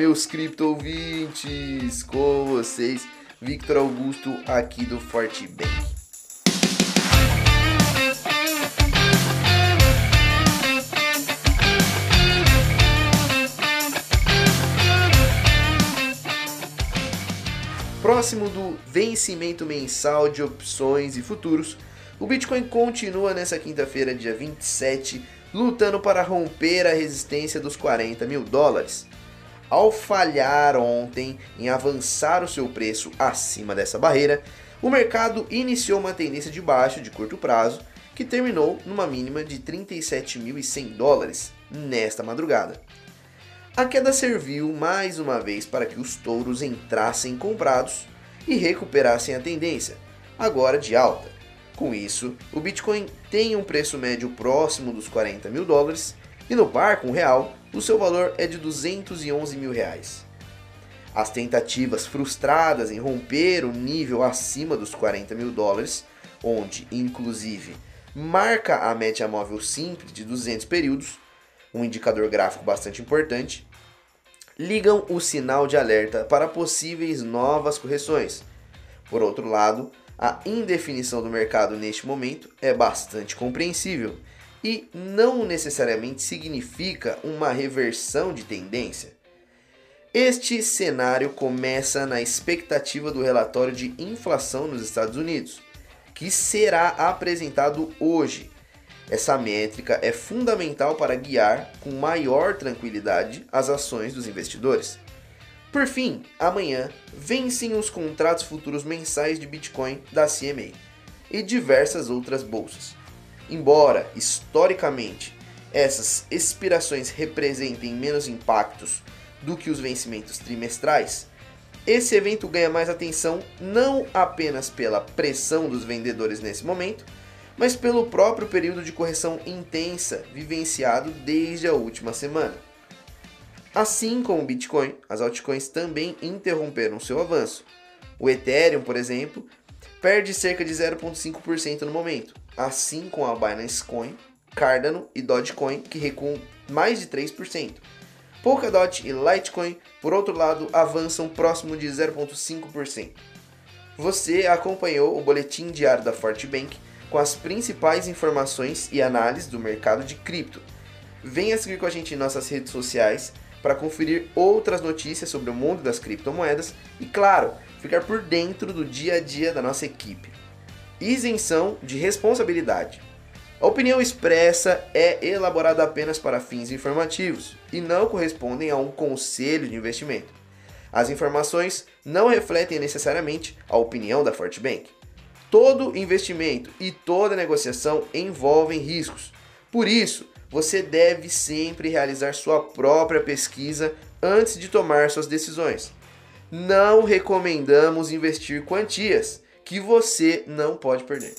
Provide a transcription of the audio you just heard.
meus cripto ouvintes! Com vocês, Victor Augusto, aqui do Forte Bank. Próximo do vencimento mensal de opções e futuros, o Bitcoin continua nessa quinta-feira, dia 27, lutando para romper a resistência dos 40 mil dólares. Ao falhar ontem em avançar o seu preço acima dessa barreira, o mercado iniciou uma tendência de baixo de curto prazo que terminou numa mínima de 37.100 dólares nesta madrugada. A queda serviu mais uma vez para que os touros entrassem comprados e recuperassem a tendência, agora de alta. Com isso, o Bitcoin tem um preço médio próximo dos 40 mil dólares e no par com o real, o seu valor é de 211 mil reais. As tentativas frustradas em romper o nível acima dos 40 mil dólares, onde inclusive marca a média móvel simples de 200 períodos, um indicador gráfico bastante importante, ligam o sinal de alerta para possíveis novas correções. Por outro lado, a indefinição do mercado neste momento é bastante compreensível e não necessariamente significa uma reversão de tendência. Este cenário começa na expectativa do relatório de inflação nos Estados Unidos, que será apresentado hoje. Essa métrica é fundamental para guiar com maior tranquilidade as ações dos investidores. Por fim, amanhã vencem os contratos futuros mensais de Bitcoin da CMA e diversas outras bolsas. Embora, historicamente, essas expirações representem menos impactos do que os vencimentos trimestrais, esse evento ganha mais atenção não apenas pela pressão dos vendedores nesse momento, mas pelo próprio período de correção intensa vivenciado desde a última semana. Assim como o Bitcoin, as altcoins também interromperam seu avanço. O Ethereum, por exemplo, perde cerca de 0,5% no momento, assim como a Binance Coin, Cardano e Dogecoin, que recuam mais de 3%. Polkadot e Litecoin, por outro lado, avançam próximo de 0,5%. Você acompanhou o boletim diário da Fortbank com as principais informações e análises do mercado de cripto. Venha seguir com a gente em nossas redes sociais para conferir outras notícias sobre o mundo das criptomoedas e, claro, ficar por dentro do dia a dia da nossa equipe. Isenção de responsabilidade. A opinião expressa é elaborada apenas para fins informativos e não correspondem a um conselho de investimento. As informações não refletem necessariamente a opinião da Fortbank. Todo investimento e toda negociação envolvem riscos. Por isso, você deve sempre realizar sua própria pesquisa antes de tomar suas decisões. Não recomendamos investir quantias que você não pode perder.